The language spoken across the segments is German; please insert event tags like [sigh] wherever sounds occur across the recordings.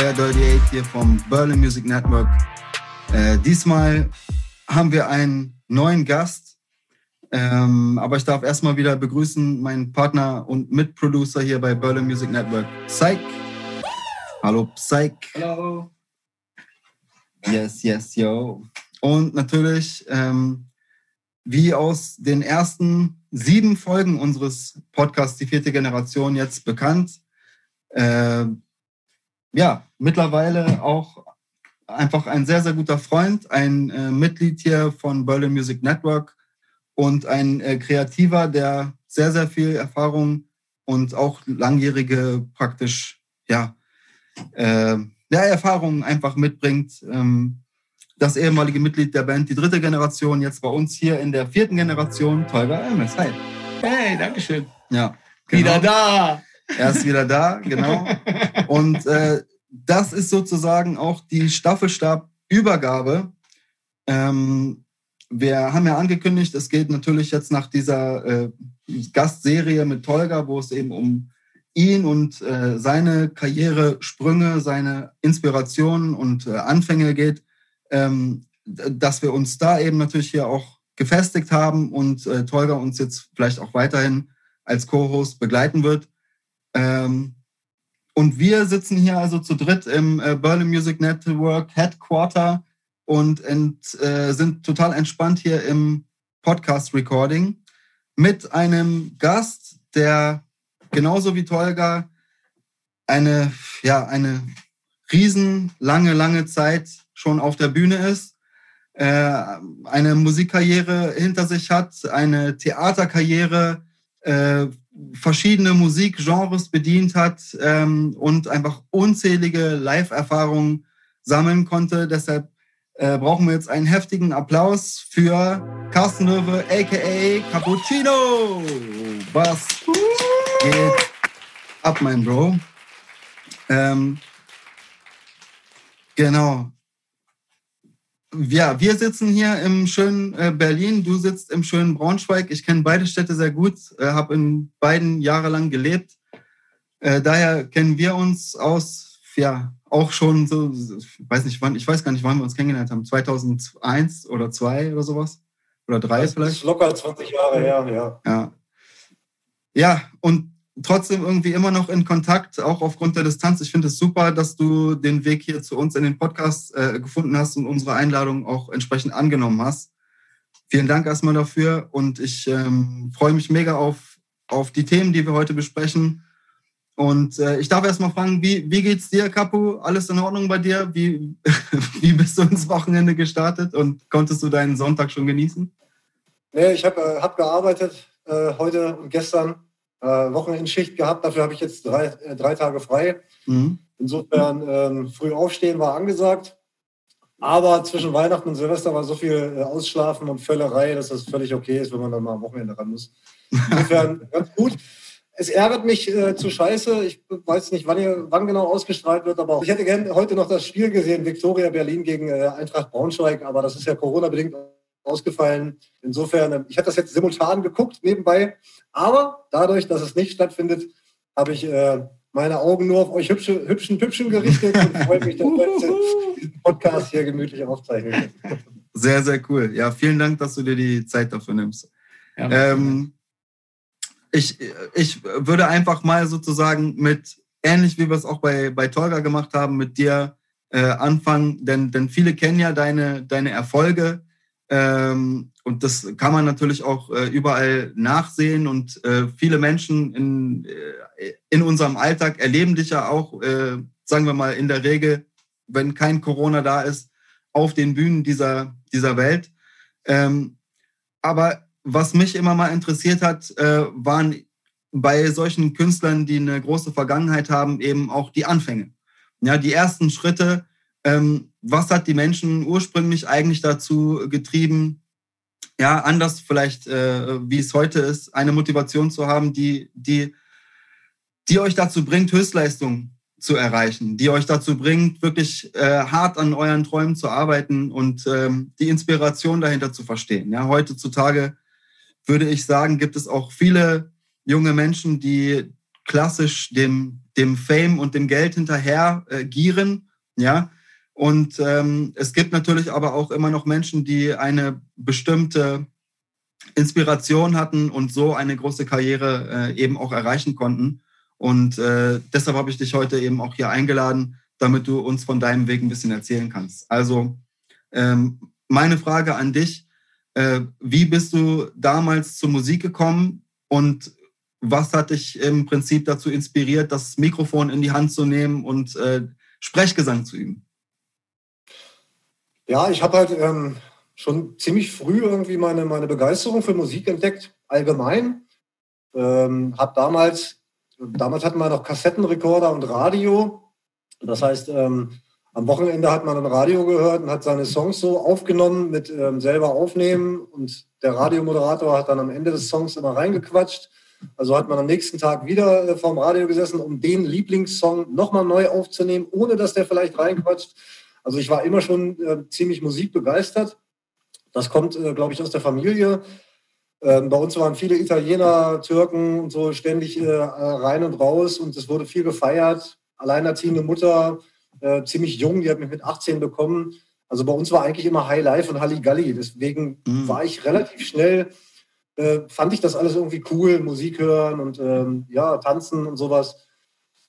Euer Dirty Eight hier vom Berlin Music Network. Äh, diesmal haben wir einen neuen Gast, ähm, aber ich darf erstmal wieder begrüßen meinen Partner und Mitproducer hier bei Berlin Music Network, Psych. Hallo, Psych. Hallo. Yes, yes, yo. Und natürlich, ähm, wie aus den ersten sieben Folgen unseres Podcasts Die vierte Generation jetzt bekannt, äh, ja, mittlerweile auch einfach ein sehr, sehr guter Freund, ein äh, Mitglied hier von Berlin Music Network und ein äh, Kreativer, der sehr, sehr viel Erfahrung und auch langjährige praktisch, ja, äh, ja Erfahrungen einfach mitbringt. Ähm, das ehemalige Mitglied der Band, die dritte Generation, jetzt bei uns hier in der vierten Generation, Tolga Elmes. Hi. Hey, Dankeschön. Ja. Genau. Wieder da. Er ist wieder da, genau. Und äh, das ist sozusagen auch die Staffelstabübergabe. Ähm, wir haben ja angekündigt, es geht natürlich jetzt nach dieser äh, Gastserie mit Tolga, wo es eben um ihn und äh, seine Karrieresprünge, seine Inspirationen und äh, Anfänge geht, ähm, dass wir uns da eben natürlich hier auch gefestigt haben und äh, Tolga uns jetzt vielleicht auch weiterhin als Co-Host begleiten wird. Ähm, und wir sitzen hier also zu dritt im äh, Berlin Music Network Headquarter und ent, äh, sind total entspannt hier im Podcast Recording mit einem Gast, der genauso wie Tolga eine, ja, eine riesen lange, lange Zeit schon auf der Bühne ist, äh, eine Musikkarriere hinter sich hat, eine Theaterkarriere, äh, verschiedene Musikgenres bedient hat ähm, und einfach unzählige Live-Erfahrungen sammeln konnte. Deshalb äh, brauchen wir jetzt einen heftigen Applaus für Carsten Löwe, aka Cappuccino. Was geht ab, mein Bro? Ähm, genau ja, wir sitzen hier im schönen äh, Berlin, du sitzt im schönen Braunschweig. Ich kenne beide Städte sehr gut, äh, habe in beiden jahrelang gelebt. Äh, daher kennen wir uns aus, ja, auch schon so, ich weiß nicht wann, ich weiß gar nicht, wann wir uns kennengelernt haben, 2001 oder 2 oder sowas? Oder 3 vielleicht? Das ist locker 20 Jahre her, ja. Ja, ja und trotzdem irgendwie immer noch in Kontakt, auch aufgrund der Distanz. Ich finde es super, dass du den Weg hier zu uns in den Podcast äh, gefunden hast und unsere Einladung auch entsprechend angenommen hast. Vielen Dank erstmal dafür und ich ähm, freue mich mega auf, auf die Themen, die wir heute besprechen. Und äh, ich darf erstmal fragen, wie, wie geht's dir, Kapu? Alles in Ordnung bei dir? Wie, [laughs] wie bist du ins Wochenende gestartet und konntest du deinen Sonntag schon genießen? Nee, ich habe äh, hab gearbeitet äh, heute und gestern äh, Wochenendschicht gehabt. Dafür habe ich jetzt drei, äh, drei Tage frei. Mhm. Insofern ähm, früh aufstehen war angesagt. Aber zwischen Weihnachten und Silvester war so viel äh, Ausschlafen und Völlerei, dass das völlig okay ist, wenn man dann mal am Wochenende ran muss. Insofern [laughs] ganz gut. Es ärgert mich äh, zu scheiße. Ich weiß nicht, wann, ihr, wann genau ausgestrahlt wird, aber ich hätte gerne heute noch das Spiel gesehen, Viktoria Berlin gegen äh, Eintracht Braunschweig, aber das ist ja Corona-bedingt ausgefallen. Insofern, ich habe das jetzt simultan geguckt nebenbei, aber dadurch, dass es nicht stattfindet, habe ich äh, meine Augen nur auf euch hübsche, hübschen Püppchen gerichtet und freue mich, dass wir [laughs] diesen Podcast hier gemütlich aufzeichnen Sehr, sehr cool. Ja, vielen Dank, dass du dir die Zeit dafür nimmst. Ja, ähm, ich, ich würde einfach mal sozusagen mit, ähnlich wie wir es auch bei, bei Tolga gemacht haben, mit dir äh, anfangen, denn, denn viele kennen ja deine, deine Erfolge ähm, und das kann man natürlich auch äh, überall nachsehen und äh, viele Menschen in, äh, in unserem Alltag erleben dich ja auch, äh, sagen wir mal, in der Regel, wenn kein Corona da ist, auf den Bühnen dieser, dieser Welt. Ähm, aber was mich immer mal interessiert hat, äh, waren bei solchen Künstlern, die eine große Vergangenheit haben, eben auch die Anfänge. Ja, die ersten Schritte, ähm, was hat die Menschen ursprünglich eigentlich dazu getrieben, ja, anders vielleicht, äh, wie es heute ist, eine Motivation zu haben, die, die, die euch dazu bringt, Höchstleistung zu erreichen, die euch dazu bringt, wirklich äh, hart an euren Träumen zu arbeiten und ähm, die Inspiration dahinter zu verstehen. Ja, heutzutage würde ich sagen, gibt es auch viele junge Menschen, die klassisch dem, dem Fame und dem Geld hinterher äh, gieren. Ja. Und ähm, es gibt natürlich aber auch immer noch Menschen, die eine bestimmte Inspiration hatten und so eine große Karriere äh, eben auch erreichen konnten. Und äh, deshalb habe ich dich heute eben auch hier eingeladen, damit du uns von deinem Weg ein bisschen erzählen kannst. Also ähm, meine Frage an dich, äh, wie bist du damals zur Musik gekommen und was hat dich im Prinzip dazu inspiriert, das Mikrofon in die Hand zu nehmen und äh, Sprechgesang zu üben? Ja, ich habe halt ähm, schon ziemlich früh irgendwie meine, meine Begeisterung für Musik entdeckt, allgemein. Ähm, habe damals, damals hatten wir noch Kassettenrekorder und Radio. Das heißt, ähm, am Wochenende hat man ein Radio gehört und hat seine Songs so aufgenommen mit ähm, selber aufnehmen und der Radiomoderator hat dann am Ende des Songs immer reingequatscht. Also hat man am nächsten Tag wieder äh, vorm Radio gesessen, um den Lieblingssong nochmal neu aufzunehmen, ohne dass der vielleicht reinquatscht. Also ich war immer schon äh, ziemlich musikbegeistert. Das kommt, äh, glaube ich, aus der Familie. Ähm, bei uns waren viele Italiener, Türken und so ständig äh, rein und raus und es wurde viel gefeiert. Alleinerziehende Mutter, äh, ziemlich jung, die hat mich mit 18 bekommen. Also bei uns war eigentlich immer High Life und Halligalli. Deswegen mhm. war ich relativ schnell, äh, fand ich das alles irgendwie cool, Musik hören und ähm, ja, tanzen und sowas.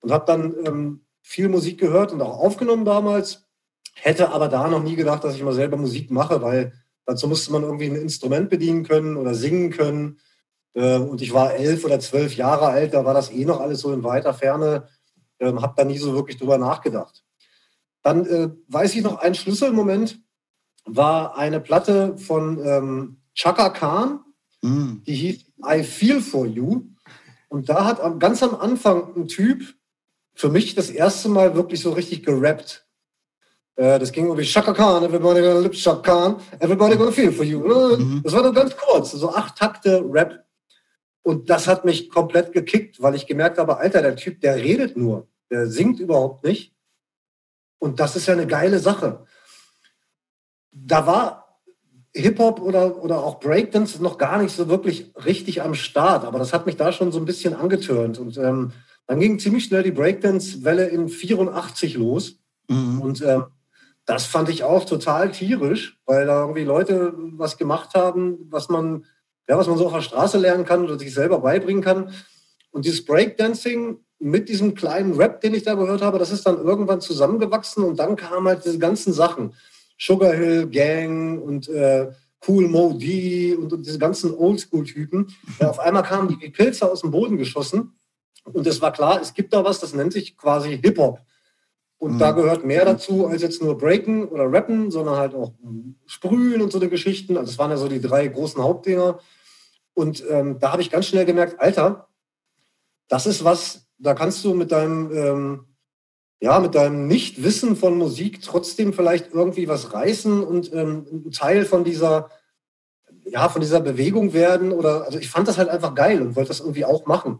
Und habe dann ähm, viel Musik gehört und auch aufgenommen damals. Hätte aber da noch nie gedacht, dass ich mal selber Musik mache, weil dazu musste man irgendwie ein Instrument bedienen können oder singen können. Äh, und ich war elf oder zwölf Jahre alt, da war das eh noch alles so in weiter Ferne. Ähm, habe da nie so wirklich drüber nachgedacht. Dann äh, weiß ich noch, ein Schlüsselmoment war eine Platte von ähm, Chaka Khan, mm. die hieß I Feel For You. Und da hat ganz am Anfang ein Typ für mich das erste Mal wirklich so richtig gerappt. Äh, das ging irgendwie Chaka Khan, everybody gonna lip Chaka Khan, everybody gonna feel for you. Mhm. Das war nur ganz kurz, so acht Takte Rap. Und das hat mich komplett gekickt, weil ich gemerkt habe, Alter, der Typ, der redet nur, der singt überhaupt nicht. Und das ist ja eine geile Sache. Da war Hip-Hop oder, oder auch Breakdance noch gar nicht so wirklich richtig am Start, aber das hat mich da schon so ein bisschen angetörnt. Und ähm, dann ging ziemlich schnell die Breakdance-Welle in 84 los. Mhm. Und ähm, das fand ich auch total tierisch, weil da irgendwie Leute was gemacht haben, was man, ja, was man so auf der Straße lernen kann oder sich selber beibringen kann. Und dieses Breakdancing mit diesem kleinen Rap, den ich da gehört habe, das ist dann irgendwann zusammengewachsen und dann kamen halt diese ganzen Sachen. Sugar Hill Gang und äh, Cool Mo D und, und diese ganzen Oldschool-Typen. Ja, auf einmal kamen die Pilze aus dem Boden geschossen und es war klar, es gibt da was, das nennt sich quasi Hip-Hop. Und mhm. da gehört mehr dazu als jetzt nur Breaken oder Rappen, sondern halt auch Sprühen und so eine Geschichten. Also es waren ja so die drei großen Hauptdinger. Und ähm, da habe ich ganz schnell gemerkt, Alter, das ist was, da kannst du mit deinem, ähm, ja, mit deinem Nichtwissen von Musik trotzdem vielleicht irgendwie was reißen und ähm, ein Teil von dieser, ja, von dieser Bewegung werden. Oder also ich fand das halt einfach geil und wollte das irgendwie auch machen.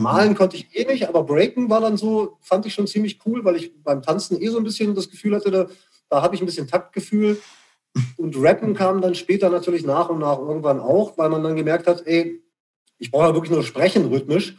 Malen konnte ich eh nicht, aber Breaken war dann so, fand ich schon ziemlich cool, weil ich beim Tanzen eh so ein bisschen das Gefühl hatte, da, da habe ich ein bisschen Taktgefühl. Und Rappen kam dann später natürlich nach und nach irgendwann auch, weil man dann gemerkt hat, ey, ich brauche ja wirklich nur sprechen rhythmisch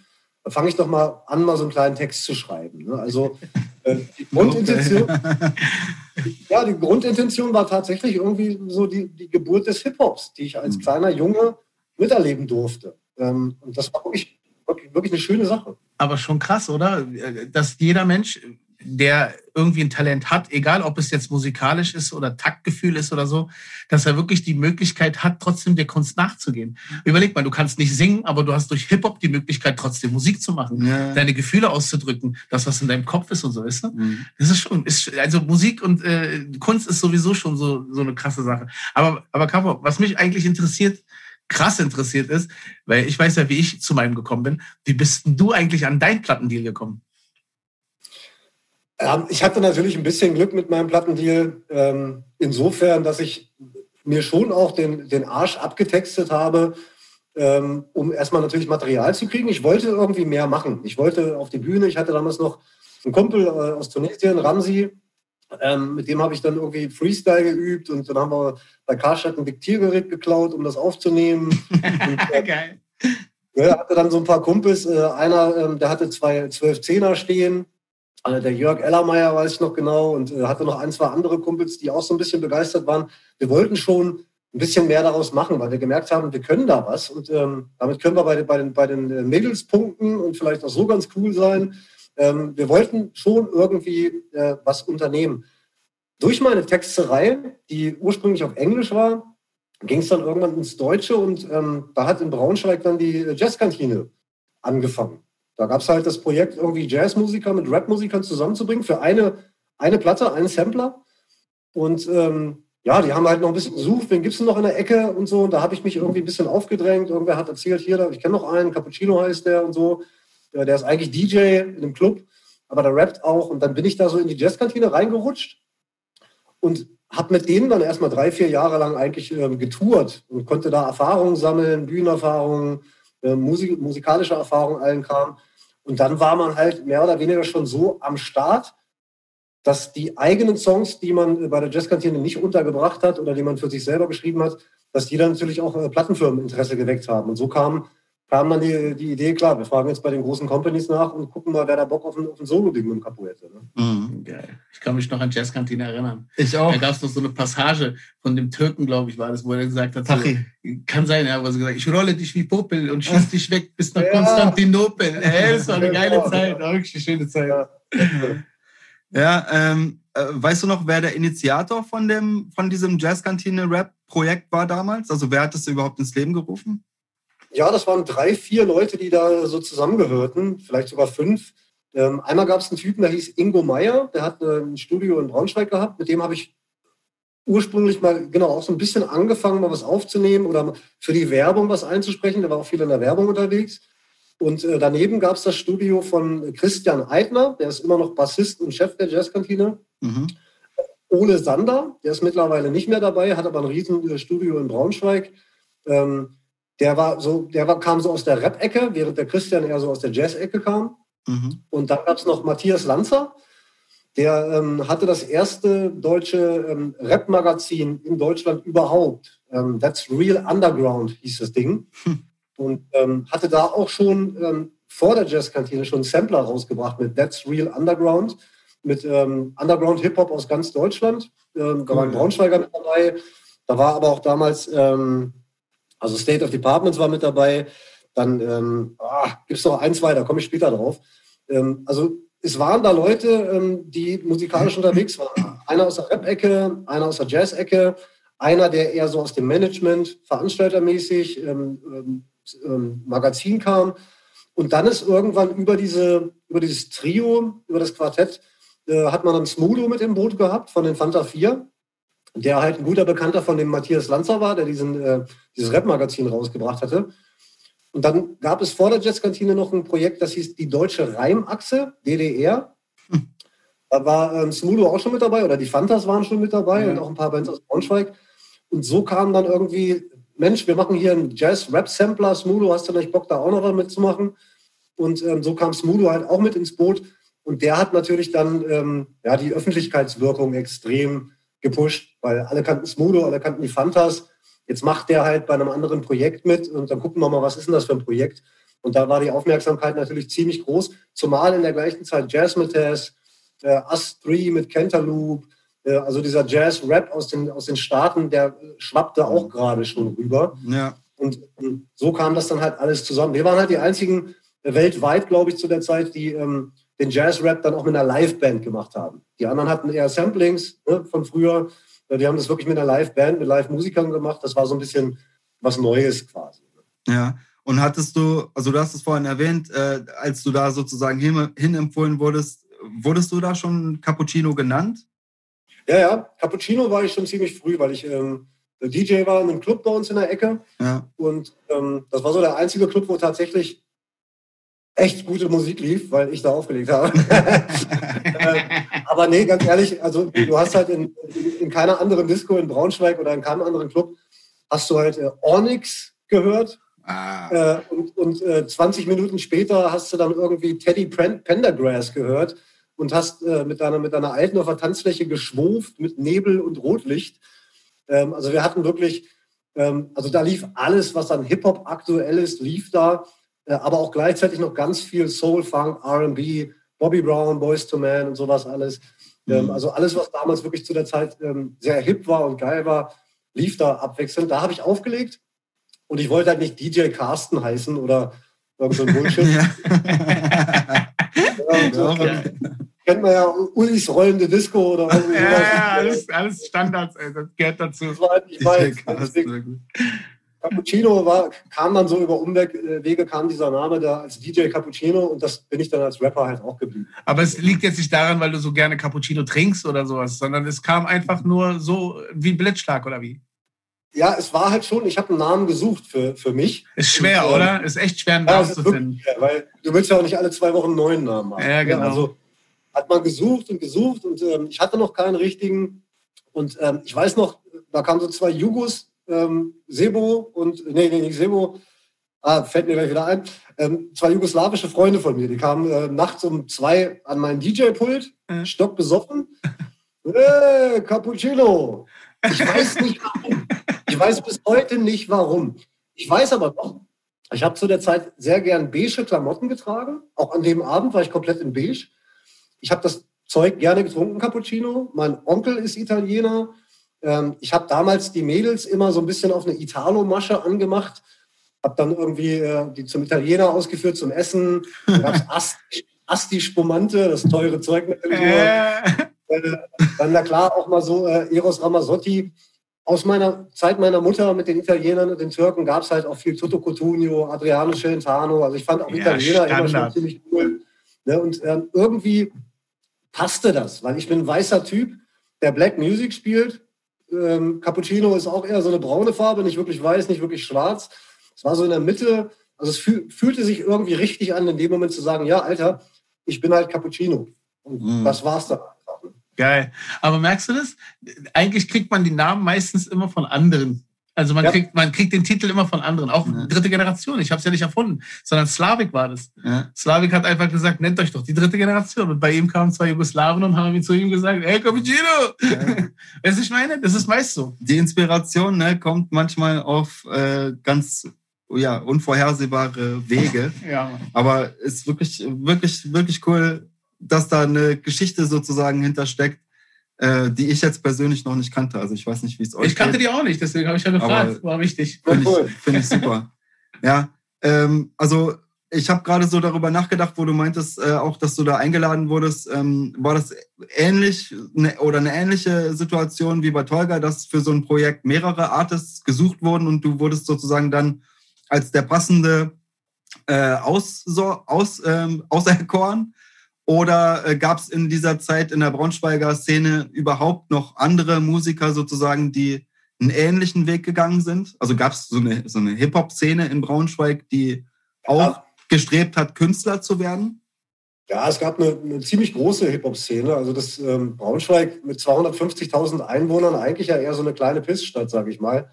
fange ich doch mal an, mal so einen kleinen Text zu schreiben. Ne? Also äh, die Grundintention, [laughs] ja, die Grundintention war tatsächlich irgendwie so die, die Geburt des Hip-Hops, die ich als mhm. kleiner Junge miterleben durfte. Ähm, und das war wirklich, wirklich, wirklich eine schöne Sache. Aber schon krass, oder? Dass jeder Mensch der irgendwie ein Talent hat, egal ob es jetzt musikalisch ist oder Taktgefühl ist oder so, dass er wirklich die Möglichkeit hat, trotzdem der Kunst nachzugehen. Überleg mal, du kannst nicht singen, aber du hast durch Hip-Hop die Möglichkeit, trotzdem Musik zu machen, ja. deine Gefühle auszudrücken, das, was in deinem Kopf ist und so, ist. Ne? Mhm. Das ist schon, ist, also Musik und äh, Kunst ist sowieso schon so, so eine krasse Sache. Aber, aber Capo, was mich eigentlich interessiert, krass interessiert ist, weil ich weiß ja, wie ich zu meinem gekommen bin. Wie bist denn du eigentlich an dein Plattendeal gekommen? Ähm, ich hatte natürlich ein bisschen Glück mit meinem Plattendeal, ähm, insofern, dass ich mir schon auch den, den Arsch abgetextet habe, ähm, um erstmal natürlich Material zu kriegen. Ich wollte irgendwie mehr machen. Ich wollte auf die Bühne. Ich hatte damals noch einen Kumpel äh, aus Tunesien, Ramsi, ähm, mit dem habe ich dann irgendwie Freestyle geübt und dann haben wir bei Karstadt ein Diktiergerät geklaut, um das aufzunehmen. [laughs] und, äh, Geil. Ja, hatte dann so ein paar Kumpels. Äh, einer, ähm, der hatte zwei zwölf Zehner stehen. Also der Jörg Ellermeier weiß ich noch genau und äh, hatte noch ein, zwei andere Kumpels, die auch so ein bisschen begeistert waren. Wir wollten schon ein bisschen mehr daraus machen, weil wir gemerkt haben, wir können da was und ähm, damit können wir bei, den, bei, den, bei den Mädels punkten und vielleicht auch so ganz cool sein. Ähm, wir wollten schon irgendwie äh, was unternehmen. Durch meine Texterei, die ursprünglich auf Englisch war, ging es dann irgendwann ins Deutsche und ähm, da hat in Braunschweig dann die Jazzkantine angefangen. Da gab es halt das Projekt, irgendwie Jazzmusiker mit Rapmusikern zusammenzubringen für eine, eine Platte, einen Sampler. Und ähm, ja, die haben halt noch ein bisschen gesucht, wen gibt es denn noch in der Ecke und so. Und da habe ich mich irgendwie ein bisschen aufgedrängt. Irgendwer hat erzählt, hier, ich kenne noch einen, Cappuccino heißt der und so. Der ist eigentlich DJ in einem Club, aber der rappt auch. Und dann bin ich da so in die Jazzkantine reingerutscht und habe mit denen dann erstmal drei, vier Jahre lang eigentlich ähm, getourt und konnte da Erfahrungen sammeln, Bühnenerfahrungen, äh, Musik, musikalische Erfahrungen, allen Kram. Und dann war man halt mehr oder weniger schon so am Start, dass die eigenen Songs, die man bei der Jazzkantine nicht untergebracht hat oder die man für sich selber geschrieben hat, dass die dann natürlich auch äh, Plattenfirmeninteresse geweckt haben. Und so kam kam dann die, die Idee, klar, wir fragen jetzt bei den großen Companies nach und gucken mal, wer da Bock auf ein, auf ein Solo-Ding mit dem Capo hätte. Ne? Mhm. Geil. Ich kann mich noch an Jazzkantine erinnern. Ich auch. Da gab es noch so eine Passage von dem Türken, glaube ich, war das, wo er gesagt hat, so, kann sein, ja, wo er gesagt ich rolle dich wie Popel und schieß dich weg bis nach ja. Konstantinopel. Hey, das war eine geile ja, Zeit, ja. wirklich eine schöne Zeit. Ja, ja ähm, äh, weißt du noch, wer der Initiator von, dem, von diesem Jazzkantine-Rap-Projekt war damals? Also wer hat das überhaupt ins Leben gerufen? Ja, das waren drei, vier Leute, die da so zusammengehörten, vielleicht sogar fünf. Ähm, einmal gab es einen Typen, der hieß Ingo Meyer, der hat äh, ein Studio in Braunschweig gehabt. Mit dem habe ich ursprünglich mal genau auch so ein bisschen angefangen, mal was aufzunehmen oder für die Werbung was einzusprechen. Der war auch viel in der Werbung unterwegs. Und äh, daneben gab es das Studio von Christian Eitner, der ist immer noch Bassist und Chef der Jazzkantine. Mhm. Ole Sander, der ist mittlerweile nicht mehr dabei, hat aber ein riesen Studio in Braunschweig. Ähm, der war so, der war, kam so aus der Rap-Ecke, während der Christian eher so aus der Jazz-Ecke kam. Mhm. Und dann gab es noch Matthias Lanzer, der ähm, hatte das erste deutsche ähm, Rap-Magazin in Deutschland überhaupt. Ähm, That's Real Underground hieß das Ding. Hm. Und ähm, hatte da auch schon ähm, vor der Jazzkantine schon einen Sampler rausgebracht mit That's Real Underground, mit ähm, Underground-Hip-Hop aus ganz Deutschland. Da war ein Braunschweiger mit dabei. Da war aber auch damals ähm, also State of Departments war mit dabei. Dann ähm, ah, gibt es noch ein, zwei, da komme ich später drauf. Ähm, also es waren da Leute, ähm, die musikalisch unterwegs waren. Einer aus der Rap-Ecke, einer aus der Jazz-Ecke, einer, der eher so aus dem Management, veranstaltermäßig, ähm, ähm, ähm, Magazin kam. Und dann ist irgendwann über, diese, über dieses Trio, über das Quartett, äh, hat man dann Smudo mit im Boot gehabt von den Fanta 4 der halt ein guter Bekannter von dem Matthias Lanzer war, der diesen, äh, dieses Rap-Magazin rausgebracht hatte. Und dann gab es vor der Jazzkantine noch ein Projekt, das hieß die Deutsche Reimachse, DDR. Hm. Da war ähm, Smudo auch schon mit dabei oder die Fantas waren schon mit dabei ja. und auch ein paar Bands aus Braunschweig. Und so kam dann irgendwie, Mensch, wir machen hier einen Jazz-Rap-Sampler. Smudo, hast du nicht Bock, da auch noch mitzumachen? Und ähm, so kam Smudo halt auch mit ins Boot. Und der hat natürlich dann ähm, ja, die Öffentlichkeitswirkung extrem gepusht, weil alle kannten Smudo, alle kannten die Fantas. Jetzt macht der halt bei einem anderen Projekt mit und dann gucken wir mal, was ist denn das für ein Projekt? Und da war die Aufmerksamkeit natürlich ziemlich groß, zumal in der gleichen Zeit Jazzmetaz, äh, Us 3 mit Cantaloupe, äh, also dieser Jazz-Rap aus den, aus den Staaten, der schwappte auch gerade schon rüber. Ja. Und, und, so kam das dann halt alles zusammen. Wir waren halt die einzigen weltweit, glaube ich, zu der Zeit, die ähm, den Jazz-Rap dann auch mit einer Liveband gemacht haben. Die anderen hatten eher Samplings ne, von früher. Die haben das wirklich mit einer Liveband, mit Live-Musikern gemacht. Das war so ein bisschen was Neues quasi. Ja. Und hattest du, also du hast es vorhin erwähnt, äh, als du da sozusagen hin, hin empfohlen wurdest, wurdest du da schon Cappuccino genannt? Ja, ja, Cappuccino war ich schon ziemlich früh, weil ich ähm, DJ war in einem Club bei uns in der Ecke. Ja. Und ähm, das war so der einzige Club, wo tatsächlich echt gute Musik lief, weil ich da aufgelegt habe. [laughs] Äh, aber nee, ganz ehrlich, also du hast halt in, in, keiner anderen Disco in Braunschweig oder in keinem anderen Club hast du halt äh, Onyx gehört. Ah. Äh, und und äh, 20 Minuten später hast du dann irgendwie Teddy Pendergrass gehört und hast äh, mit, deiner, mit deiner alten auf der Tanzfläche geschwuft mit Nebel und Rotlicht. Ähm, also wir hatten wirklich, ähm, also da lief alles, was an Hip-Hop aktuell ist, lief da. Äh, aber auch gleichzeitig noch ganz viel Soul, Funk, RB, Bobby Brown, Boys to Man und sowas alles. Ähm, mhm. also alles, was damals wirklich zu der Zeit ähm, sehr hip war und geil war, lief da abwechselnd. Da habe ich aufgelegt und ich wollte halt nicht DJ Carsten heißen oder irgend so ein Bullshit. [laughs] ja, so, okay. Kennt man ja Ulis rollende Disco oder irgendwie ja, Ja, alles, alles Standards, ey, das gehört dazu. Das war halt nicht weiß. Cappuccino war, kam dann so über Umwege, kam dieser Name da als DJ Cappuccino und das bin ich dann als Rapper halt auch geblieben. Aber es liegt jetzt nicht daran, weil du so gerne Cappuccino trinkst oder sowas, sondern es kam einfach nur so wie Blitzschlag oder wie? Ja, es war halt schon, ich habe einen Namen gesucht für, für mich. Ist schwer, und, oder? Ist echt schwer, einen Namen ja, zu finden. Schwer, weil du willst ja auch nicht alle zwei Wochen einen neuen Namen haben. Ja, genau. Also hat man gesucht und gesucht und ähm, ich hatte noch keinen richtigen. Und ähm, ich weiß noch, da kamen so zwei Jugos ähm, Sebo und, nee, nee, nicht Sebo, ah, fällt mir gleich wieder ein, ähm, zwei jugoslawische Freunde von mir, die kamen äh, nachts um zwei an mein DJ-Pult, mhm. stockbesoffen. Hey, [laughs] Cappuccino! Ich weiß nicht warum. Ich weiß bis heute nicht warum. Ich weiß aber noch, ich habe zu der Zeit sehr gern beige Klamotten getragen. Auch an dem Abend war ich komplett in beige. Ich habe das Zeug gerne getrunken, Cappuccino. Mein Onkel ist Italiener. Ähm, ich habe damals die Mädels immer so ein bisschen auf eine Italo-Masche angemacht, habe dann irgendwie äh, die zum Italiener ausgeführt zum Essen. Da gab es [laughs] Asti, Asti Spumante, das teure Zeug natürlich. Äh. Äh, dann na klar auch mal so äh, Eros Ramazzotti. Aus meiner Zeit meiner Mutter mit den Italienern und den Türken gab es halt auch viel Toto Cotugno, Adriano Celentano. Also ich fand auch ja, Italiener Standard. immer schon ziemlich cool. Ne? Und ähm, irgendwie passte das, weil ich bin ein weißer Typ, der Black Music spielt ähm, Cappuccino ist auch eher so eine braune Farbe, nicht wirklich weiß, nicht wirklich schwarz. Es war so in der Mitte. Also es fühl, fühlte sich irgendwie richtig an, in dem Moment zu sagen, ja, Alter, ich bin halt Cappuccino. Und mm. das war's dann. Geil. Aber merkst du das? Eigentlich kriegt man die Namen meistens immer von anderen. Also man, ja. kriegt, man kriegt den Titel immer von anderen, auch ja. dritte Generation. Ich habe es ja nicht erfunden, sondern Slavik war das. Ja. Slavik hat einfach gesagt, nennt euch doch die dritte Generation. Und bei ihm kamen zwei Jugoslawen und haben zu ihm gesagt, hey Cappuccino! Ja. weißt du, ich meine? Das ist meist so. Die Inspiration ne, kommt manchmal auf äh, ganz ja, unvorhersehbare Wege. [laughs] ja. Aber ist wirklich, wirklich, wirklich cool, dass da eine Geschichte sozusagen hintersteckt äh, die ich jetzt persönlich noch nicht kannte. Also ich weiß nicht, wie es euch Ich kannte geht. die auch nicht, deswegen habe ich ja gefragt. War wichtig. Finde ich, find ich super. [laughs] ja, ähm, also ich habe gerade so darüber nachgedacht, wo du meintest, äh, auch, dass du da eingeladen wurdest. Ähm, war das ähnlich ne, oder eine ähnliche Situation wie bei Tolga, dass für so ein Projekt mehrere Artists gesucht wurden und du wurdest sozusagen dann als der passende äh, aus, so, aus, ähm, auserkoren? Oder äh, gab es in dieser Zeit in der Braunschweiger Szene überhaupt noch andere Musiker sozusagen, die einen ähnlichen Weg gegangen sind? Also gab es so eine, so eine Hip-Hop-Szene in Braunschweig, die auch ja. gestrebt hat, Künstler zu werden? Ja, es gab eine, eine ziemlich große Hip-Hop-Szene. Also das ähm, Braunschweig mit 250.000 Einwohnern, eigentlich ja eher so eine kleine Pissstadt, sage ich mal.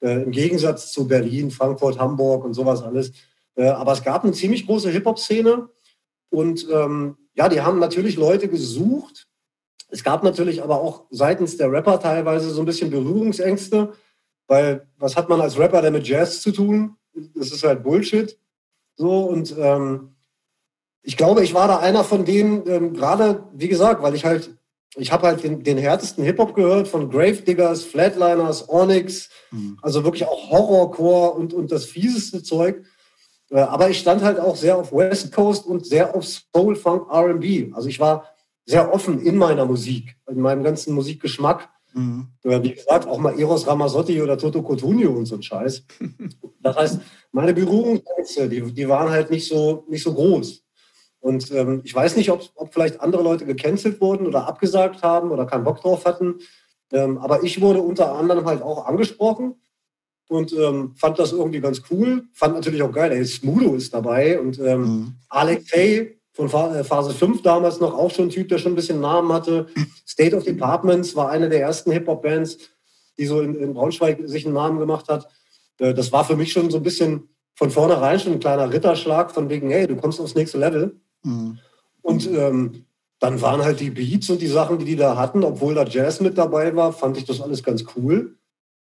Äh, Im Gegensatz zu Berlin, Frankfurt, Hamburg und sowas alles. Äh, aber es gab eine ziemlich große Hip-Hop-Szene. Und ähm, ja, die haben natürlich Leute gesucht. Es gab natürlich aber auch seitens der Rapper teilweise so ein bisschen Berührungsängste, weil was hat man als Rapper denn mit Jazz zu tun? Das ist halt Bullshit. So und ähm, ich glaube, ich war da einer von denen, ähm, gerade wie gesagt, weil ich halt, ich habe halt den, den härtesten Hip-Hop gehört von Gravediggers, Flatliners, Onyx, mhm. also wirklich auch Horrorcore und, und das fieseste Zeug. Äh, aber ich stand halt auch sehr auf West Coast und sehr auf Soul, Funk, RB. Also ich war sehr offen in meiner Musik, in meinem ganzen Musikgeschmack. Mhm. Äh, wie gesagt, auch mal Eros Ramazzotti oder Toto Cotugno und so ein Scheiß. [laughs] Das heißt, meine Berührungsängste, die, die waren halt nicht so, nicht so groß. Und ähm, ich weiß nicht, ob, ob vielleicht andere Leute gecancelt wurden oder abgesagt haben oder keinen Bock drauf hatten. Ähm, aber ich wurde unter anderem halt auch angesprochen und ähm, fand das irgendwie ganz cool. Fand natürlich auch geil, ey, Smudo ist dabei und ähm, mhm. Alex Tay von äh, Phase 5 damals noch auch schon ein Typ, der schon ein bisschen Namen hatte. State of Departments war eine der ersten Hip-Hop-Bands, die so in, in, Braunschweig sich einen Namen gemacht hat. Äh, das war für mich schon so ein bisschen von vornherein schon ein kleiner Ritterschlag von wegen, hey, du kommst aufs nächste Level. Mhm. Und ähm, dann waren halt die Beats und die Sachen, die die da hatten, obwohl da Jazz mit dabei war, fand ich das alles ganz cool.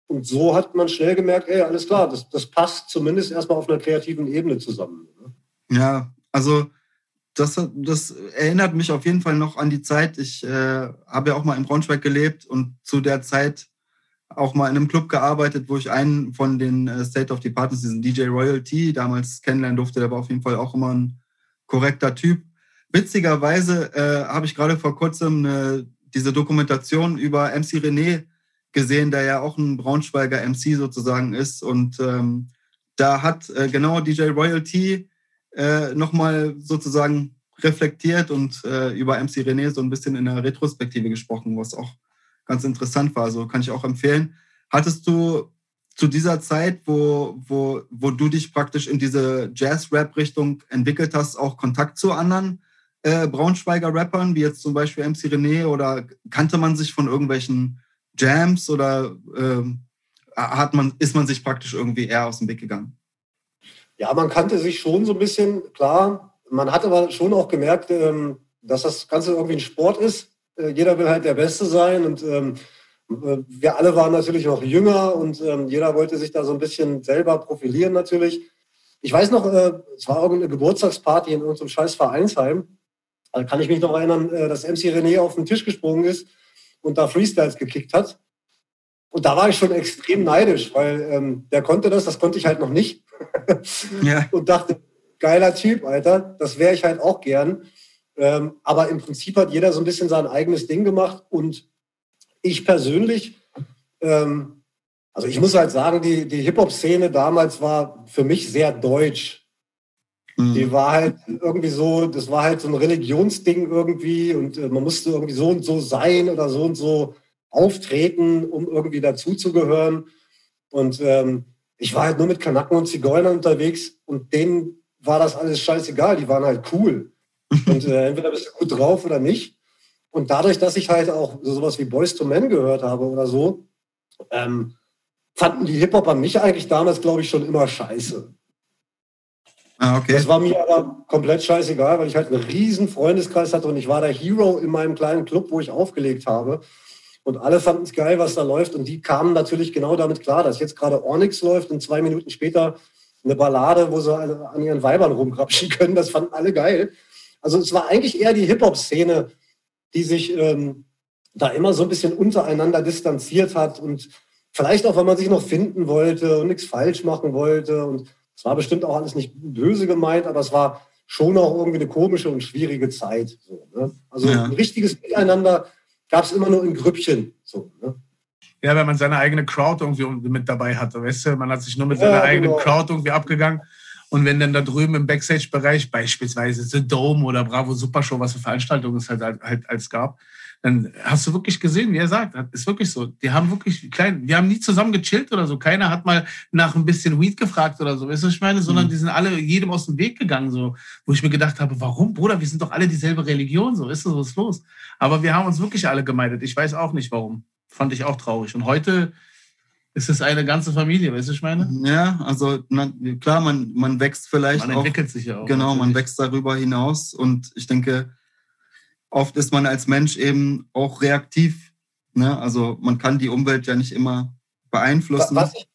Und so hat man schnell gemerkt, ey, alles klar, das, das passt zumindest erstmal auf einer kreativen Ebene zusammen. Ne? Ja, also das, das erinnert mich auf jeden Fall noch an die Zeit. Ich äh, habe ja auch mal in Braunschweig gelebt und zu der Zeit auch mal in einem Club gearbeitet, wo ich einen von den äh, State of Departments, diesen DJ Royalty, damals kennenlernen durfte. Der war auf jeden Fall auch immer ein korrekter Typ. Witzigerweise äh, habe ich gerade vor kurzem eine, diese Dokumentation über MC René gesehen, der ja auch ein Braunschweiger MC sozusagen ist. Und ähm, da hat äh, genau DJ Royalty äh, nochmal sozusagen reflektiert und äh, über MC René so ein bisschen in der Retrospektive gesprochen, was auch ganz interessant war. Also kann ich auch empfehlen. Hattest du zu dieser Zeit, wo, wo, wo du dich praktisch in diese Jazz-Rap-Richtung entwickelt hast, auch Kontakt zu anderen äh, Braunschweiger Rappern, wie jetzt zum Beispiel MC René, oder kannte man sich von irgendwelchen Jams oder äh, hat man, ist man sich praktisch irgendwie eher aus dem Weg gegangen? Ja, man kannte sich schon so ein bisschen, klar. Man hat aber schon auch gemerkt, ähm, dass das Ganze irgendwie ein Sport ist. Äh, jeder will halt der Beste sein und ähm, äh, wir alle waren natürlich noch jünger und ähm, jeder wollte sich da so ein bisschen selber profilieren natürlich. Ich weiß noch, es war irgendeine Geburtstagsparty in unserem scheiß Vereinsheim. Da kann ich mich noch erinnern, dass MC René auf den Tisch gesprungen ist und da Freestyles gekickt hat. Und da war ich schon extrem neidisch, weil ähm, der konnte das, das konnte ich halt noch nicht. [laughs] ja. Und dachte, geiler Typ, Alter, das wäre ich halt auch gern. Ähm, aber im Prinzip hat jeder so ein bisschen sein eigenes Ding gemacht. Und ich persönlich, ähm, also ich muss halt sagen, die, die Hip-Hop-Szene damals war für mich sehr deutsch. Mhm. Die war halt irgendwie so, das war halt so ein Religionsding irgendwie und äh, man musste irgendwie so und so sein oder so und so auftreten, um irgendwie dazuzugehören. Und ähm, ich war halt nur mit Kanaken und Zigeunern unterwegs und denen war das alles scheißegal. Die waren halt cool. [laughs] Und äh, entweder bist du gut drauf oder nicht. Und dadurch, dass ich halt auch sowas wie Boys to Men gehört habe oder so, ähm, fanden die Hip-Hopper mich eigentlich damals, glaube ich, schon immer scheiße. Ah, okay. Das war mir aber komplett scheißegal, weil ich halt einen riesen Freundeskreis hatte und ich war der Hero in meinem kleinen Club, wo ich aufgelegt habe. Und alle fanden es geil, was da läuft. Und die kamen natürlich genau damit klar, dass jetzt gerade Onyx läuft und zwei Minuten später eine Ballade, wo sie an ihren Weibern rumgrapschen [laughs] können. Das fanden alle geil. Also es war eigentlich eher die Hip-Hop-Szene, die sich ähm, da immer so ein bisschen untereinander distanziert hat und vielleicht auch, weil man sich noch finden wollte und nichts falsch machen wollte. Und es war bestimmt auch alles nicht böse gemeint, aber es war schon auch irgendwie eine komische und schwierige Zeit. So, ne? Also ja. ein richtiges Miteinander gab es immer nur in Grüppchen. So, ne? Ja, wenn man seine eigene Crowd irgendwie mit dabei hatte, weißt du, man hat sich nur mit seiner ja, eigenen genau. Crowd irgendwie abgegangen. Und wenn dann da drüben im Backstage-Bereich beispielsweise The Dome oder Bravo Super Show, was für Veranstaltungen es halt, halt als gab, dann hast du wirklich gesehen, wie er sagt, ist wirklich so. Die haben wirklich klein, wir haben nie zusammen gechillt oder so. Keiner hat mal nach ein bisschen Weed gefragt oder so, weißt du, was ich meine? Sondern mhm. die sind alle jedem aus dem Weg gegangen, so, wo ich mir gedacht habe, warum, Bruder, wir sind doch alle dieselbe Religion, so, ist was ist los? Aber wir haben uns wirklich alle gemeidet. Ich weiß auch nicht warum. Fand ich auch traurig. Und heute ist es eine ganze Familie, weißt du, ich meine? Ja, also na, klar, man, man wächst vielleicht. Man entwickelt sich ja auch. Genau, natürlich. man wächst darüber hinaus. Und ich denke, oft ist man als Mensch eben auch reaktiv. Ne? Also man kann die Umwelt ja nicht immer beeinflussen. Was ich,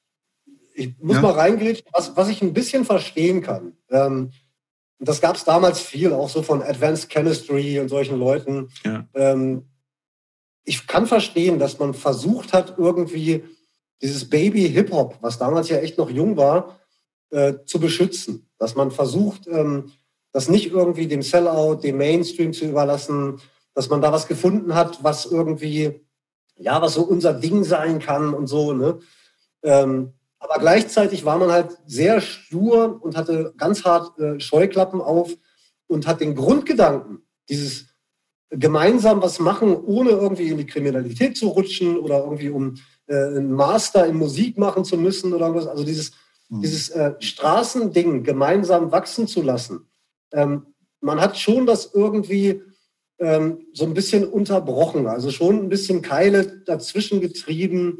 ich muss ja? mal reingehen, was, was ich ein bisschen verstehen kann. Ähm, das gab es damals viel, auch so von Advanced Chemistry und solchen Leuten. Ja. Ähm, ich kann verstehen, dass man versucht hat, irgendwie dieses Baby Hip-Hop, was damals ja echt noch jung war, äh, zu beschützen. Dass man versucht, ähm, das nicht irgendwie dem Sellout, dem Mainstream zu überlassen, dass man da was gefunden hat, was irgendwie, ja, was so unser Ding sein kann und so. Ne? Ähm, aber gleichzeitig war man halt sehr stur und hatte ganz hart äh, Scheuklappen auf und hat den Grundgedanken, dieses gemeinsam was machen, ohne irgendwie in die Kriminalität zu rutschen oder irgendwie um äh, einen Master in Musik machen zu müssen oder was. Also dieses, mhm. dieses äh, Straßending gemeinsam wachsen zu lassen ähm, man hat schon das irgendwie ähm, so ein bisschen unterbrochen, also schon ein bisschen Keile dazwischen getrieben.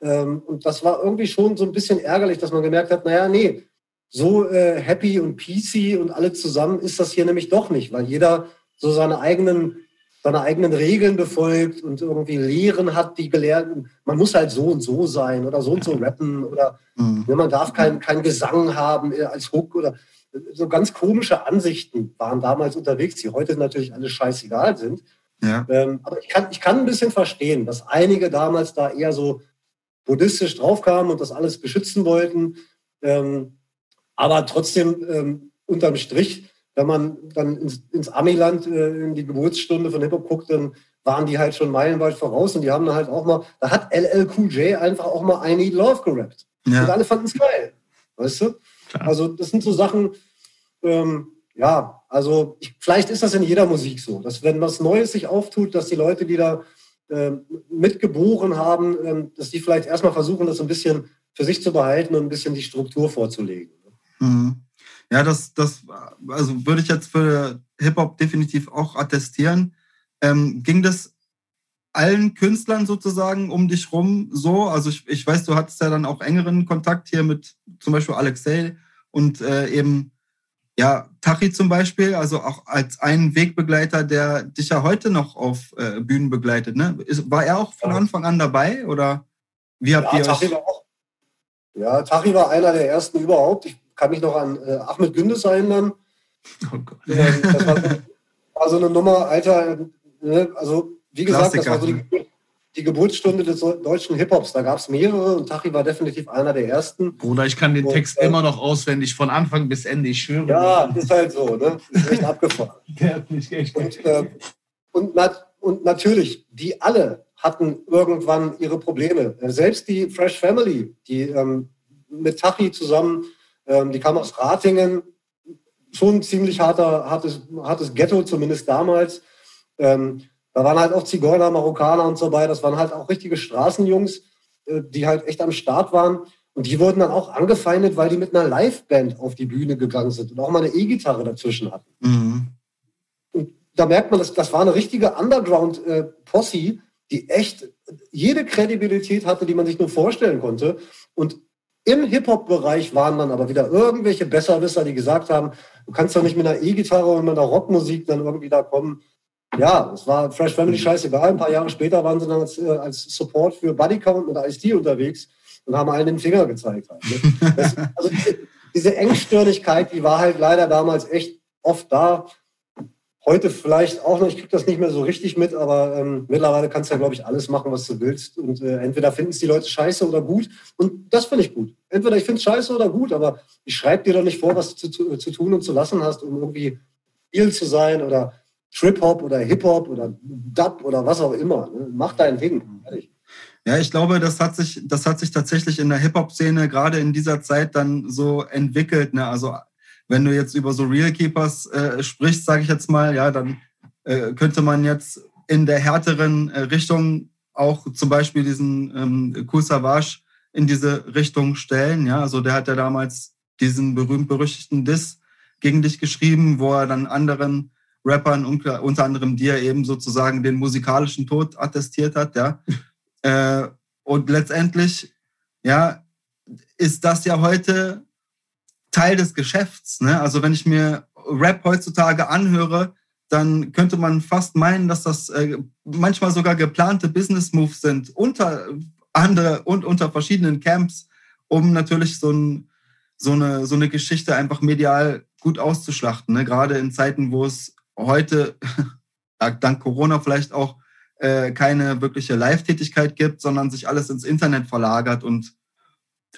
Ähm, und das war irgendwie schon so ein bisschen ärgerlich, dass man gemerkt hat, naja, nee, so äh, happy und peacy und alle zusammen ist das hier nämlich doch nicht, weil jeder so seine eigenen seine eigenen Regeln befolgt und irgendwie Lehren hat, die gelernt, man muss halt so und so sein oder so und so rappen oder mhm. man darf keinen kein Gesang haben äh, als Hook oder so ganz komische Ansichten waren damals unterwegs, die heute natürlich alle scheißegal sind. Ja. Ähm, aber ich kann, ich kann ein bisschen verstehen, dass einige damals da eher so buddhistisch draufkamen und das alles beschützen wollten. Ähm, aber trotzdem ähm, unterm Strich, wenn man dann ins, ins Amiland äh, in die Geburtsstunde von Hip-Hop guckt, dann waren die halt schon meilenweit voraus und die haben dann halt auch mal, da hat LL Cool J einfach auch mal I Need Love gerappt. Ja. Und alle fanden es geil. Weißt du? Klar. Also das sind so Sachen, ähm, ja, also ich, vielleicht ist das in jeder Musik so, dass wenn was Neues sich auftut, dass die Leute, die da äh, mitgeboren haben, äh, dass die vielleicht erstmal versuchen, das ein bisschen für sich zu behalten und ein bisschen die Struktur vorzulegen. Mhm. Ja, das, das also würde ich jetzt für Hip-Hop definitiv auch attestieren. Ähm, ging das allen Künstlern sozusagen um dich rum so? Also ich, ich weiß, du hattest ja dann auch engeren Kontakt hier mit zum Beispiel Alexei und äh, eben ja, Tachi zum Beispiel, also auch als ein Wegbegleiter, der dich ja heute noch auf äh, Bühnen begleitet. Ne? Ist, war er auch von ja. Anfang an dabei oder wie habt ja, ihr Tachi euch... War auch, ja, Tachi war einer der ersten überhaupt. Ich kann mich noch an äh, Ahmed Gündes erinnern. Oh Gott. Ähm, das war, war, so eine Nummer, Alter, ne? also wie gesagt, Klassiker. das war so die, die Geburtsstunde des deutschen Hip-Hops. Da gab es mehrere und Tachi war definitiv einer der ersten. Bruder, ich kann den und, Text äh, immer noch auswendig, von Anfang bis Ende, ich schwöre. Ja, ist halt so, ne? [laughs] Ist echt abgefahren. Der hat mich echt und, äh, und, nat und natürlich, die alle hatten irgendwann ihre Probleme. Selbst die Fresh Family, die ähm, mit Tachi zusammen, ähm, die kam aus Ratingen, schon ziemlich harter, hartes, hartes Ghetto, zumindest damals. Ähm, da waren halt auch Zigeuner, Marokkaner und so weiter. Das waren halt auch richtige Straßenjungs, äh, die halt echt am Start waren. Und die wurden dann auch angefeindet, weil die mit einer Liveband auf die Bühne gegangen sind und auch mal eine E-Gitarre dazwischen hatten. Mhm. Und da merkt man, dass das war eine richtige Underground-Posse, äh, die echt jede Kredibilität hatte, die man sich nur vorstellen konnte. Und im Hip-Hop-Bereich waren dann aber wieder irgendwelche Besserwisser, die gesagt haben, du kannst doch nicht mit einer E-Gitarre und mit einer Rockmusik dann irgendwie da kommen ja, es war Fresh Family scheißegal. Ein paar Jahre später waren sie dann als, äh, als Support für Bodycount mit Ice-T unterwegs und haben allen den Finger gezeigt. Halt, ne? [laughs] das, also diese, diese Engstirnigkeit, die war halt leider damals echt oft da. Heute vielleicht auch noch, ich kriege das nicht mehr so richtig mit, aber ähm, mittlerweile kannst du ja, glaube ich, alles machen, was du willst. Und äh, entweder finden es die Leute scheiße oder gut. Und das finde ich gut. Entweder ich finde es scheiße oder gut, aber ich schreibe dir doch nicht vor, was du zu, zu, tun und zu lassen hast, um irgendwie viel zu sein oder Trip-Hop oder Hip-Hop oder Dub oder was auch immer. Ne? Mach dein Ding. Ehrlich. Ja, ich glaube, das hat sich, das hat sich tatsächlich in der Hip-Hop-Szene gerade in dieser Zeit dann so entwickelt. Ne? Also wenn du jetzt über so Real Keepers äh, sprichst, sage ich jetzt mal, ja, dann äh, könnte man jetzt in der härteren äh, Richtung auch zum Beispiel diesen ähm, Kool Savage in diese Richtung stellen. Ja, also der hat ja damals diesen berühmt-berüchtigten Diss gegen dich geschrieben, wo er dann anderen Rappern, unter anderem dir eben sozusagen den musikalischen Tod attestiert hat, ja. [laughs] äh, und letztendlich, ja, ist das ja heute Teil des Geschäfts. Ne? Also wenn ich mir Rap heutzutage anhöre, dann könnte man fast meinen, dass das äh, manchmal sogar geplante Business Moves sind unter andere und unter verschiedenen Camps, um natürlich so, ein, so, eine, so eine Geschichte einfach medial gut auszuschlachten. Ne? Gerade in Zeiten, wo es heute [laughs] dank Corona vielleicht auch äh, keine wirkliche Live-Tätigkeit gibt, sondern sich alles ins Internet verlagert und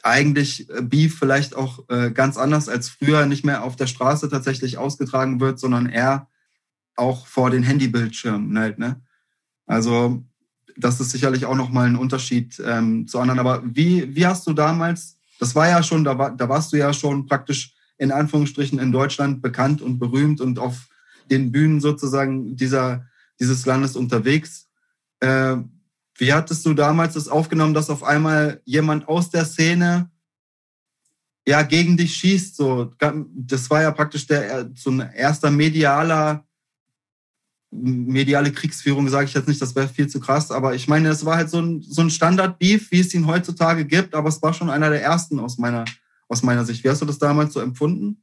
eigentlich äh, Beef vielleicht auch äh, ganz anders als früher nicht mehr auf der Straße tatsächlich ausgetragen wird, sondern eher auch vor den Handybildschirmen halt, ne? Also das ist sicherlich auch nochmal ein Unterschied ähm, zu anderen. Aber wie, wie hast du damals, das war ja schon, da, war, da warst du ja schon praktisch in Anführungsstrichen in Deutschland bekannt und berühmt und auf den Bühnen sozusagen dieser, dieses Landes unterwegs. Äh, wie hattest du damals das aufgenommen, dass auf einmal jemand aus der Szene ja gegen dich schießt? So, das war ja praktisch der so ein erster medialer mediale Kriegsführung, sage ich jetzt nicht, das wäre viel zu krass, aber ich meine, es war halt so ein, so ein Standard-Beef, wie es ihn heutzutage gibt, aber es war schon einer der ersten aus meiner, aus meiner Sicht. Wie hast du das damals so empfunden?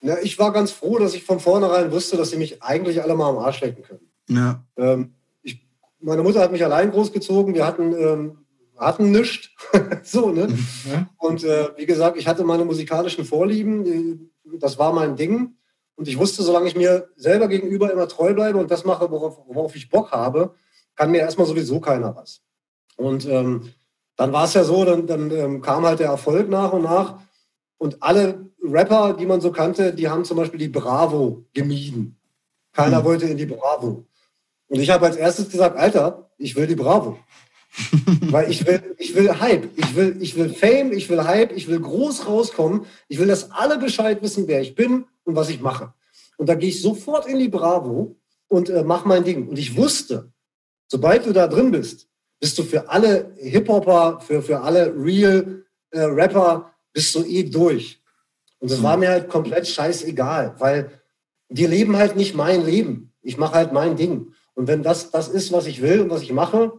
Ja, ich war ganz froh, dass ich von vornherein wusste, dass sie mich eigentlich alle mal am Arsch lecken können. Ja. Ähm, ich, meine Mutter hat mich allein großgezogen. Wir hatten, ähm, hatten nichts. [laughs] so, ne? Ja. Und äh, wie gesagt, ich hatte meine musikalischen Vorlieben. Das war mein Ding. Und ich wusste, solange ich mir selber gegenüber immer treu bleibe und das mache, worauf, worauf ich Bock habe, kann mir erstmal sowieso keiner was. Und ähm, dann war es ja so, dann, dann ähm, kam halt der Erfolg nach und nach. Und alle Rapper, die man so kannte, die haben zum Beispiel die Bravo gemieden. Keiner mhm. wollte in die Bravo. Und ich habe als erstes gesagt, Alter, ich will die Bravo. [laughs] Weil ich will, ich will Hype, ich will, ich will Fame, ich will Hype, ich will groß rauskommen. Ich will, dass alle Bescheid wissen, wer ich bin und was ich mache. Und da gehe ich sofort in die Bravo und äh, mache mein Ding. Und ich wusste, sobald du da drin bist, bist du für alle Hip-Hopper, für, für alle Real-Rapper, äh, bist du eh durch. Und das war mir halt komplett scheißegal, weil die leben halt nicht mein Leben. Ich mache halt mein Ding. Und wenn das das ist, was ich will und was ich mache,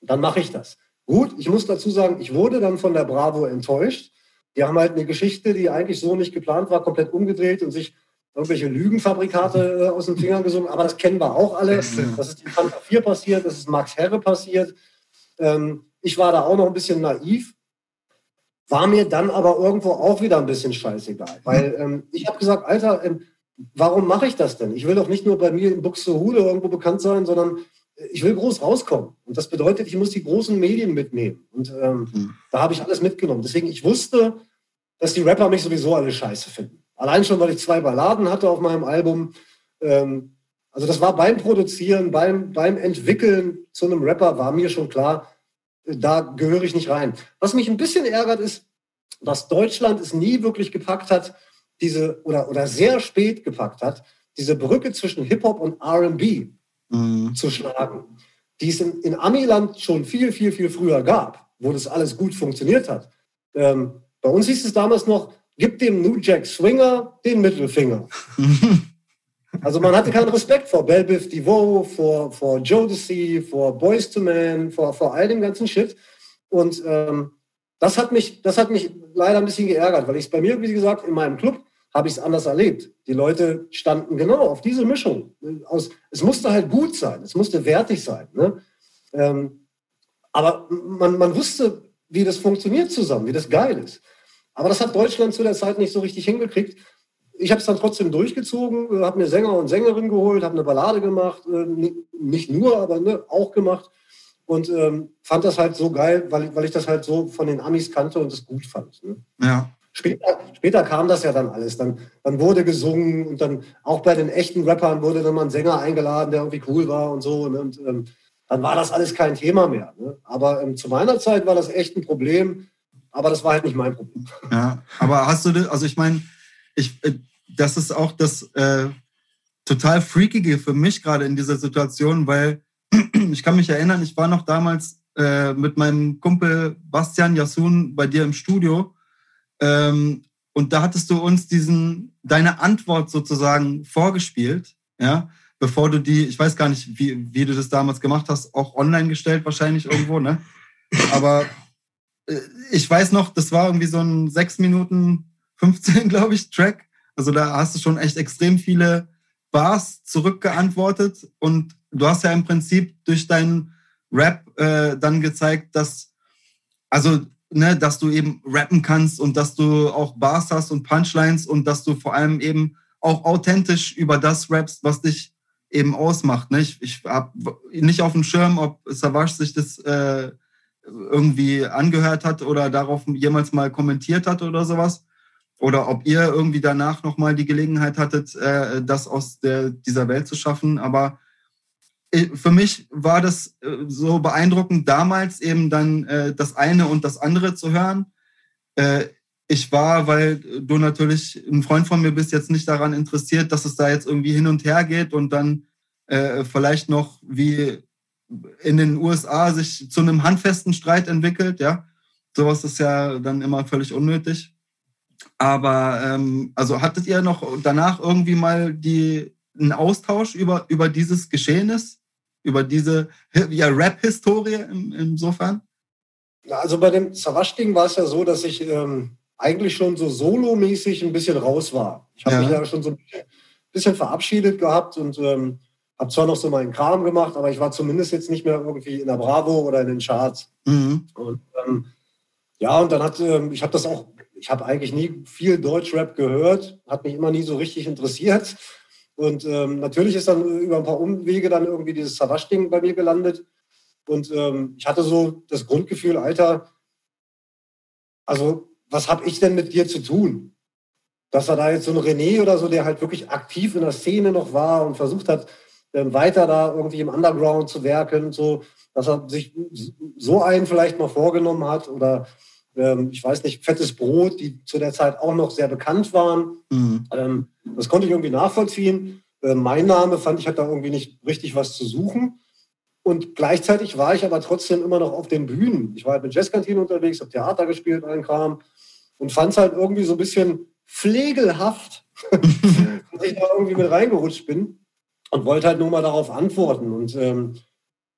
dann mache ich das. Gut, ich muss dazu sagen, ich wurde dann von der Bravo enttäuscht. Die haben halt eine Geschichte, die eigentlich so nicht geplant war, komplett umgedreht und sich irgendwelche Lügenfabrikate äh, aus den Fingern gesungen. Aber das kennen wir auch alle. Das ist die Fanta 4 passiert, das ist Max Herre passiert. Ähm, ich war da auch noch ein bisschen naiv, war mir dann aber irgendwo auch wieder ein bisschen scheißegal. Weil ähm, ich habe gesagt, Alter, ähm, warum mache ich das denn? Ich will doch nicht nur bei mir in Buxtehude irgendwo bekannt sein, sondern äh, ich will groß rauskommen. Und das bedeutet, ich muss die großen Medien mitnehmen. Und ähm, mhm. da habe ich alles mitgenommen. Deswegen, ich wusste, dass die Rapper mich sowieso alle scheiße finden. Allein schon, weil ich zwei Balladen hatte auf meinem Album. Ähm, also das war beim Produzieren, beim, beim Entwickeln zu einem Rapper, war mir schon klar, da gehöre ich nicht rein. Was mich ein bisschen ärgert, ist, dass Deutschland es nie wirklich gepackt hat, diese, oder, oder sehr spät gepackt hat, diese Brücke zwischen Hip-Hop und RB mhm. zu schlagen, die es in, in Amiland schon viel, viel, viel früher gab, wo das alles gut funktioniert hat. Ähm, bei uns hieß es damals noch, gib dem New Jack Swinger den Mittelfinger. [laughs] Also man hatte keinen Respekt vor Bell Biv DeVoe, vor, vor Jodeci, vor Boys to Man, vor, vor all dem ganzen Shit. Und ähm, das, hat mich, das hat mich leider ein bisschen geärgert, weil ich es bei mir, wie gesagt, in meinem Club habe ich es anders erlebt. Die Leute standen genau auf diese Mischung. Aus, es musste halt gut sein, es musste wertig sein. Ne? Ähm, aber man, man wusste, wie das funktioniert zusammen, wie das geil ist. Aber das hat Deutschland zu der Zeit nicht so richtig hingekriegt ich habe es dann trotzdem durchgezogen, äh, habe mir Sänger und Sängerin geholt, habe eine Ballade gemacht, äh, nicht nur, aber ne, auch gemacht und ähm, fand das halt so geil, weil, weil ich das halt so von den Amis kannte und es gut fand. Ne? Ja. Später, später, kam das ja dann alles. Dann, dann wurde gesungen und dann auch bei den echten Rappern wurde dann mal ein Sänger eingeladen, der irgendwie cool war und so. Ne? Und ähm, dann war das alles kein Thema mehr. Ne? Aber ähm, zu meiner Zeit war das echt ein Problem. Aber das war halt nicht mein Problem. Ja, aber hast du, also ich meine, ich, äh, das ist auch das äh, total Freakige für mich gerade in dieser Situation, weil [clears throat] ich kann mich erinnern, ich war noch damals äh, mit meinem Kumpel Bastian Yasun bei dir im Studio ähm, und da hattest du uns diesen, deine Antwort sozusagen vorgespielt, ja, bevor du die, ich weiß gar nicht, wie, wie du das damals gemacht hast, auch online gestellt wahrscheinlich irgendwo, ne? Aber äh, ich weiß noch, das war irgendwie so ein 6 Minuten 15, [laughs] glaube ich, Track. Also da hast du schon echt extrem viele Bars zurückgeantwortet und du hast ja im Prinzip durch deinen Rap äh, dann gezeigt, dass also ne, dass du eben rappen kannst und dass du auch Bars hast und Punchlines und dass du vor allem eben auch authentisch über das rappst, was dich eben ausmacht. Ne? Ich, ich habe nicht auf dem Schirm, ob Savage sich das äh, irgendwie angehört hat oder darauf jemals mal kommentiert hat oder sowas oder ob ihr irgendwie danach nochmal die Gelegenheit hattet, äh, das aus der, dieser Welt zu schaffen. Aber für mich war das äh, so beeindruckend, damals eben dann äh, das eine und das andere zu hören. Äh, ich war, weil du natürlich ein Freund von mir bist, jetzt nicht daran interessiert, dass es da jetzt irgendwie hin und her geht und dann äh, vielleicht noch wie in den USA sich zu einem handfesten Streit entwickelt. Ja, sowas ist ja dann immer völlig unnötig. Aber ähm, also hattet ihr noch danach irgendwie mal die, einen Austausch über, über dieses Geschehnis, über diese ja, Rap-Historie im, insofern? Ja, also bei dem Savasch-Ding war es ja so, dass ich ähm, eigentlich schon so solomäßig ein bisschen raus war. Ich habe ja. mich ja schon so ein bisschen, bisschen verabschiedet gehabt und ähm, habe zwar noch so meinen Kram gemacht, aber ich war zumindest jetzt nicht mehr irgendwie in der Bravo oder in den Charts. Mhm. Und ähm, ja, und dann hat, ähm, ich habe das auch, ich habe eigentlich nie viel Deutschrap gehört, hat mich immer nie so richtig interessiert. Und ähm, natürlich ist dann über ein paar Umwege dann irgendwie dieses Savasch-Ding bei mir gelandet. Und ähm, ich hatte so das Grundgefühl, Alter, also was habe ich denn mit dir zu tun? Dass er da jetzt so ein René oder so, der halt wirklich aktiv in der Szene noch war und versucht hat, ähm, weiter da irgendwie im Underground zu werken, so, dass er sich so einen vielleicht mal vorgenommen hat oder ähm, ich weiß nicht, fettes Brot, die zu der Zeit auch noch sehr bekannt waren. Mhm. Ähm, das konnte ich irgendwie nachvollziehen. Äh, mein Name fand ich, hat da irgendwie nicht richtig was zu suchen. Und gleichzeitig war ich aber trotzdem immer noch auf den Bühnen. Ich war halt mit Jazzkantine unterwegs, habe Theater gespielt, allen Kram und fand es halt irgendwie so ein bisschen pflegelhaft, [laughs] dass ich da irgendwie mit reingerutscht bin und wollte halt nur mal darauf antworten. Und ähm,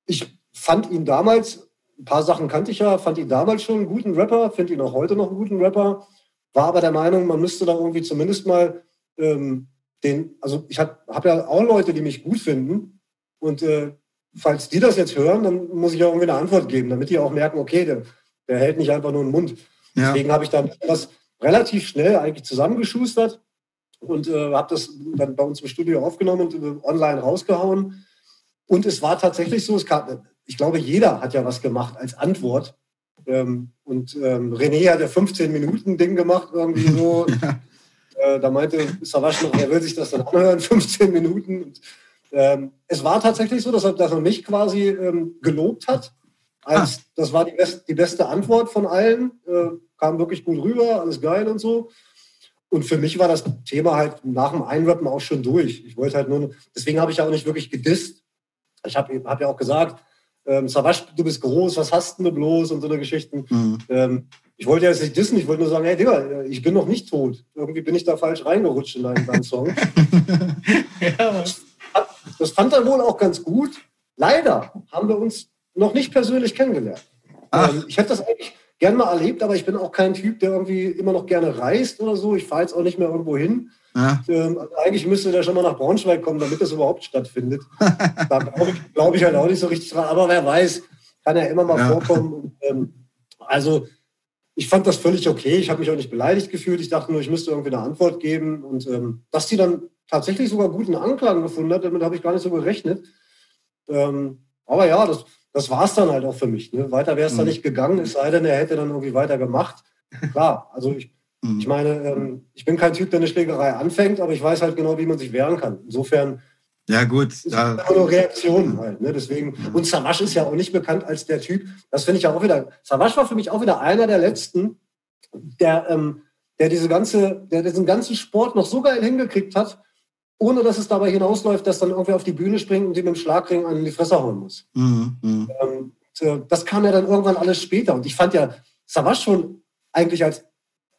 ich fand ihn damals, ein paar Sachen kannte ich ja, fand ihn damals schon einen guten Rapper, finde ihn auch heute noch einen guten Rapper, war aber der Meinung, man müsste da irgendwie zumindest mal ähm, den, also ich habe hab ja auch Leute, die mich gut finden und äh, falls die das jetzt hören, dann muss ich auch irgendwie eine Antwort geben, damit die auch merken, okay, der, der hält nicht einfach nur den Mund. Ja. Deswegen habe ich dann das relativ schnell eigentlich zusammengeschustert und äh, habe das dann bei uns im Studio aufgenommen und äh, online rausgehauen. Und es war tatsächlich so, es kam, ich glaube, jeder hat ja was gemacht als Antwort. Ähm, und ähm, René hat ja 15 Minuten Ding gemacht, irgendwie [laughs] so. äh, da meinte Savasch noch, er will sich das dann anhören, [laughs] 15 Minuten. Und ähm, es war tatsächlich so, dass er, dass er mich quasi ähm, gelobt hat. Als, ah. Das war die, best, die, beste Antwort von allen. Äh, kam wirklich gut rüber, alles geil und so. Und für mich war das Thema halt nach dem Einrappen auch schon durch. Ich wollte halt nur, deswegen habe ich ja auch nicht wirklich gedisst. Ich habe hab ja auch gesagt, ähm, Savasch, du bist groß, was hast du bloß und so eine Geschichten. Mhm. Ähm, ich wollte ja jetzt nicht dissen, ich wollte nur sagen, hey Digga, ich bin noch nicht tot. Irgendwie bin ich da falsch reingerutscht in deinen, deinen Song. [laughs] ja, das fand er wohl auch ganz gut. Leider haben wir uns noch nicht persönlich kennengelernt. Ähm, ich hätte das eigentlich gern mal erlebt, aber ich bin auch kein Typ, der irgendwie immer noch gerne reist oder so. Ich fahre jetzt auch nicht mehr irgendwo hin. Ja. Ähm, also eigentlich müsste der schon mal nach Braunschweig kommen, damit das überhaupt stattfindet. [laughs] da glaube ich, glaub ich, halt auch nicht so richtig dran. Aber wer weiß, kann ja immer mal ja. vorkommen. Und, ähm, also ich fand das völlig okay. Ich habe mich auch nicht beleidigt gefühlt. Ich dachte nur, ich müsste irgendwie eine Antwort geben. Und ähm, dass die dann tatsächlich sogar guten Anklang gefunden hat. Damit habe ich gar nicht so gerechnet. Ähm, aber ja, das, das war es dann halt auch für mich. Ne? Weiter wäre es mhm. dann nicht gegangen, es sei denn, er hätte dann irgendwie weiter gemacht. Klar, also ich, mhm. ich meine, ähm, ich bin kein Typ, der eine Schlägerei anfängt, aber ich weiß halt genau, wie man sich wehren kann. Insofern ja, gut. Da, immer nur Reaktionen halt. Ne? Deswegen, mhm. Und Savasch ist ja auch nicht bekannt als der Typ. Das finde ich ja auch wieder. Savasch war für mich auch wieder einer der letzten, der, ähm, der diese ganze, der diesen ganzen Sport noch so geil hingekriegt hat, ohne dass es dabei hinausläuft, dass dann irgendwer auf die Bühne springt und ihm mit dem Schlagring an die Fresse hauen muss. Mhm, mhm. ähm, äh, das kam ja dann irgendwann alles später. Und ich fand ja Savas schon eigentlich als,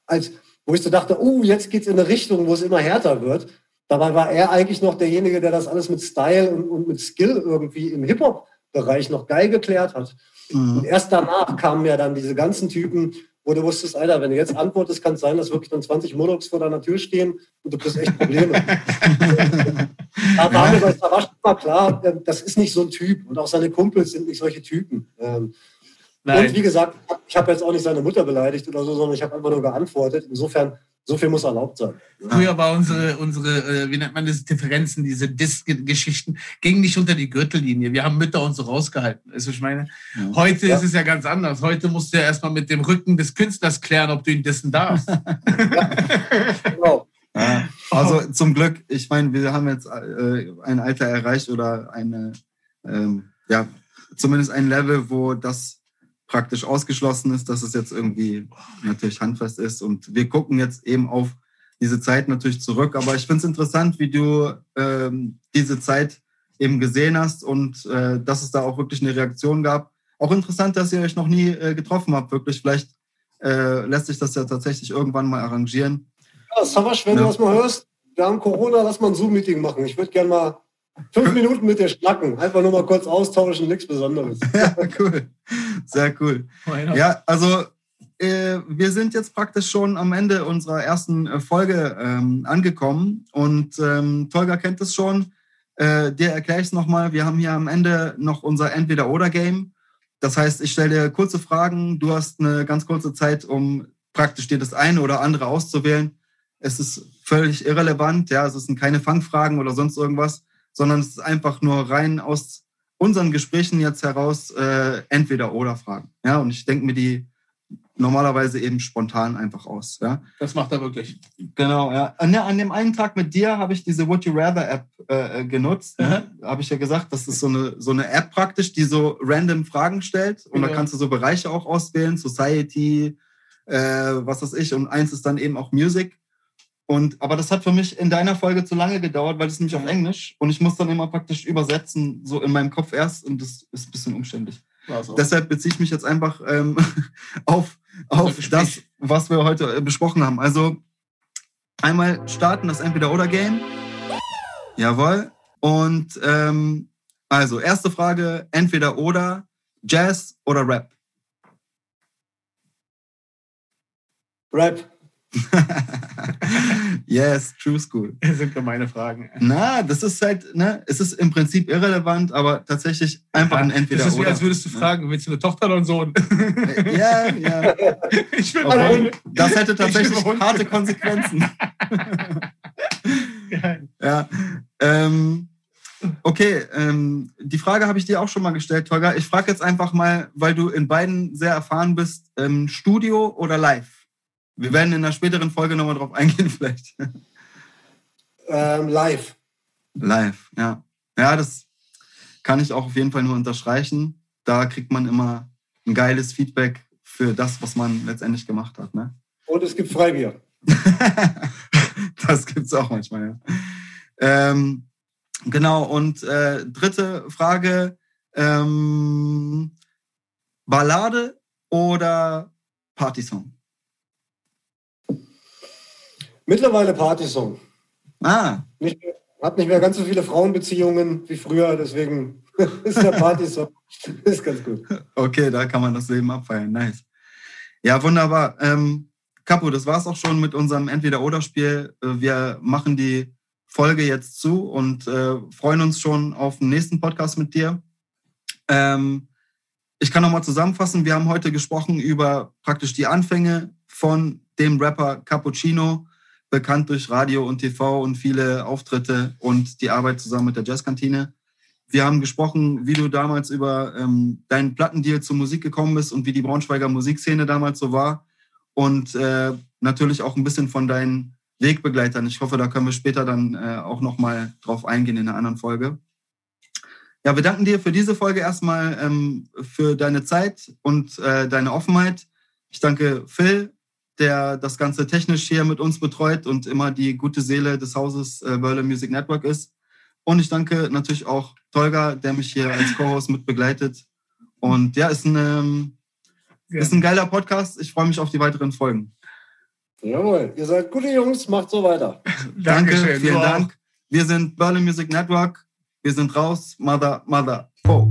als wo ich so dachte, oh, jetzt geht es in eine Richtung, wo es immer härter wird. Dabei war er eigentlich noch derjenige, der das alles mit Style und, und mit Skill irgendwie im Hip-Hop-Bereich noch geil geklärt hat. Mhm. Und erst danach kamen ja dann diese ganzen Typen, wo du wusstest, Alter, wenn du jetzt antwortest, kann es sein, dass wirklich dann 20 Modocs vor deiner Tür stehen und du kriegst echt Probleme. [laughs] da war mir bei Savasch immer klar, äh, das ist nicht so ein Typ und auch seine Kumpels sind nicht solche Typen. Ähm, und wie gesagt, ich habe jetzt auch nicht seine Mutter beleidigt oder so, sondern ich habe einfach nur geantwortet. Insofern so viel muss erlaubt sein. Früher war unsere, unsere äh, wie nennt man das, Differenzen, diese Disk-Geschichten, gingen nicht unter die Gürtellinie. Wir haben Mütter und so rausgehalten. Also ich meine, ja. heute ja. ist es ja ganz anders. Heute musst du ja erstmal mit dem Rücken des Künstlers klären, ob du ihn dissen darfst. [laughs] genau. Ja. Also zum Glück, ich meine, wir haben jetzt äh, ein Alter erreicht oder eine, ähm, ja, zumindest ein Level, wo das praktisch ausgeschlossen ist, dass es jetzt irgendwie natürlich handfest ist. Und wir gucken jetzt eben auf diese Zeit natürlich zurück. Aber ich finde es interessant, wie du ähm, diese Zeit eben gesehen hast und äh, dass es da auch wirklich eine Reaktion gab. Auch interessant, dass ihr euch noch nie äh, getroffen habt. Wirklich, vielleicht äh, lässt sich das ja tatsächlich irgendwann mal arrangieren. Ja, Savasch, wenn ja. du das mal hörst, wir haben Corona, lass mal ein Zoom-Meeting machen. Ich würde gerne mal Fünf Minuten mit dir schnacken. Einfach nur mal kurz austauschen, nichts Besonderes. [laughs] Ja, cool. Sehr cool. Ja, also äh, wir sind jetzt praktisch schon am Ende unserer ersten äh, Folge ähm, angekommen und ähm, Tolga kennt es schon. Äh, dir erkläre ich es nochmal. Wir haben hier am Ende noch unser Entweder-Oder-Game. Das heißt, ich stelle dir kurze Fragen. Du hast eine ganz kurze Zeit, um praktisch dir das eine oder andere auszuwählen. Es ist völlig irrelevant. Ja, es sind keine Fangfragen oder sonst irgendwas, sondern es ist einfach nur rein aus unseren Gesprächen jetzt heraus äh, entweder oder Fragen. Ja, und ich denke mir die normalerweise eben spontan einfach aus. Ja? Das macht er wirklich. Genau, ja. An, an dem einen Tag mit dir habe ich diese Would You Rather App äh, äh genutzt. Mhm. Habe ich ja gesagt, das ist so eine, so eine App praktisch, die so random Fragen stellt. Und ja. da kannst du so Bereiche auch auswählen, Society, äh, was weiß ich. Und eins ist dann eben auch Music. Und, aber das hat für mich in deiner Folge zu lange gedauert, weil es nämlich auf Englisch und ich muss dann immer praktisch übersetzen, so in meinem Kopf erst und das ist ein bisschen umständlich. So. Deshalb beziehe ich mich jetzt einfach ähm, [laughs] auf auf das, was wir heute äh, besprochen haben. Also einmal starten das Entweder-Oder-Game. Jawohl. Und ähm, also, erste Frage, entweder oder, Jazz oder Rap? Rap. [laughs] yes, True School. Das sind gemeine Fragen. Na, das ist halt, ne, es ist im Prinzip irrelevant, aber tatsächlich einfach ja, ein Entweder Das ist wie, als würdest du fragen, willst du eine Tochter oder einen Sohn? Ja, ja. [laughs] Ich will okay. Das hätte tatsächlich harte Konsequenzen. [laughs] ja. Ähm, okay, ähm, die Frage habe ich dir auch schon mal gestellt, Tolga. Ich frage jetzt einfach mal, weil du in beiden sehr erfahren bist, ähm, Studio oder Live? Wir werden in einer späteren Folge nochmal drauf eingehen, [laughs] vielleicht. Ähm, live. Live, ja. Ja, das kann ich auch auf jeden Fall nur unterstreichen. Da kriegt man immer ein geiles Feedback für das, was man letztendlich gemacht hat. Ne? Und es gibt Freibier. [laughs] das gibt es auch manchmal, ja. Ähm, genau, und äh, dritte Frage: ähm, Ballade oder Partysong? Mittlerweile Partysong. Ah. Nicht, hat nicht mehr ganz so viele Frauenbeziehungen wie früher, deswegen [laughs] ist der Partysong. ist ganz gut. Okay, da kann man das Leben abfeiern. Nice. Ja, wunderbar. Ähm, Capo, das war's auch schon mit unserem Entweder-Oder-Spiel. Äh, wir machen die Folge jetzt zu und äh, freuen uns schon auf den nächsten Podcast mit dir. Ähm, ich kann nochmal zusammenfassen. Wir haben heute gesprochen über praktisch die Anfänge von dem Rapper Cappuccino bekannt durch Radio und TV und viele Auftritte und die Arbeit zusammen mit der Jazzkantine. Wir haben gesprochen, wie du damals über ähm, deinen Plattendeal zur Musik gekommen bist und wie die Braunschweiger Musikszene damals so war. Und äh, natürlich auch ein bisschen von deinen Wegbegleitern. Ich hoffe, da können wir später dann äh, auch nochmal drauf eingehen in einer anderen Folge. Ja, wir danken dir für diese Folge erstmal ähm, für deine Zeit und äh, deine Offenheit. Ich danke Phil der das Ganze technisch hier mit uns betreut und immer die gute Seele des Hauses äh, Berlin Music Network ist. Und ich danke natürlich auch Tolga, der mich hier als Co-Host mit begleitet. Und ja, ist ein, ähm, ja. ist ein geiler Podcast. Ich freue mich auf die weiteren Folgen. Jawohl, ihr seid gute Jungs, macht so weiter. Danke, vielen Dank. Wir sind Berlin Music Network. Wir sind raus. Mother, Mother, oh.